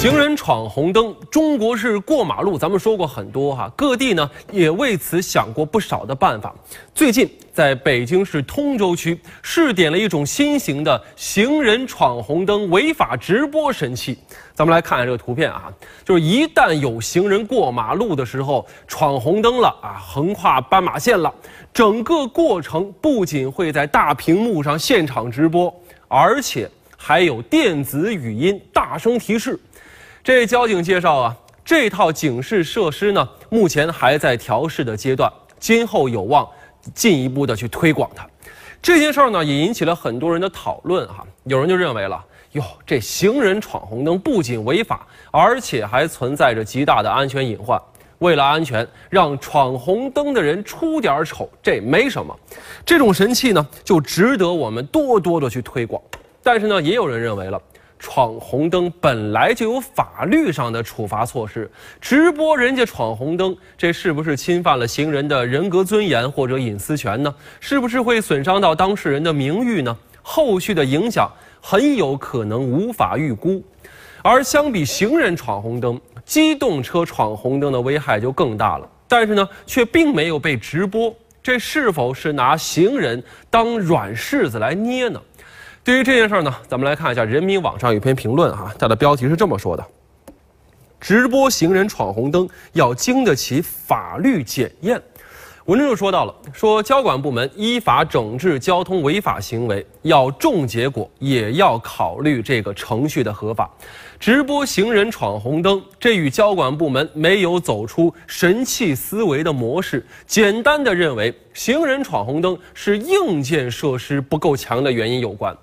行人闯红灯，中国式过马路，咱们说过很多哈，各地呢也为此想过不少的办法。最近在北京市通州区试点了一种新型的行人闯红灯违法直播神器。咱们来看看这个图片啊，就是一旦有行人过马路的时候闯红灯了啊，横跨斑马线了，整个过程不仅会在大屏幕上现场直播，而且还有电子语音大声提示。这交警介绍啊，这套警示设施呢，目前还在调试的阶段，今后有望进一步的去推广它。这件事儿呢，也引起了很多人的讨论哈。有人就认为了，哟，这行人闯红灯不仅违法，而且还存在着极大的安全隐患。为了安全，让闯红灯的人出点丑，这没什么。这种神器呢，就值得我们多多的去推广。但是呢，也有人认为了。闯红灯本来就有法律上的处罚措施，直播人家闯红灯，这是不是侵犯了行人的人格尊严或者隐私权呢？是不是会损伤到当事人的名誉呢？后续的影响很有可能无法预估。而相比行人闯红灯，机动车闯红灯的危害就更大了。但是呢，却并没有被直播，这是否是拿行人当软柿子来捏呢？对于这件事儿呢，咱们来看一下人民网上有篇评论哈，它的标题是这么说的：“直播行人闯红灯要经得起法律检验。”文中就说到了，说交管部门依法整治交通违法行为，要重结果，也要考虑这个程序的合法。直播行人闯红灯，这与交管部门没有走出神器思维的模式，简单的认为行人闯红灯是硬件设施不够强的原因有关。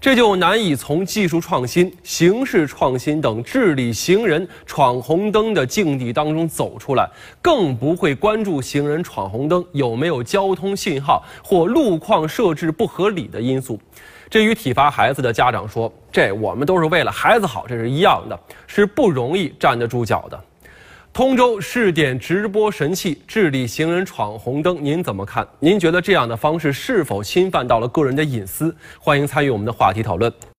这就难以从技术创新、形式创新等治理行人闯红灯的境地当中走出来，更不会关注行人闯红灯有没有交通信号或路况设置不合理的因素。这与体罚孩子的家长说：“这我们都是为了孩子好”，这是一样的，是不容易站得住脚的。通州试点直播神器治理行人闯红灯，您怎么看？您觉得这样的方式是否侵犯到了个人的隐私？欢迎参与我们的话题讨论。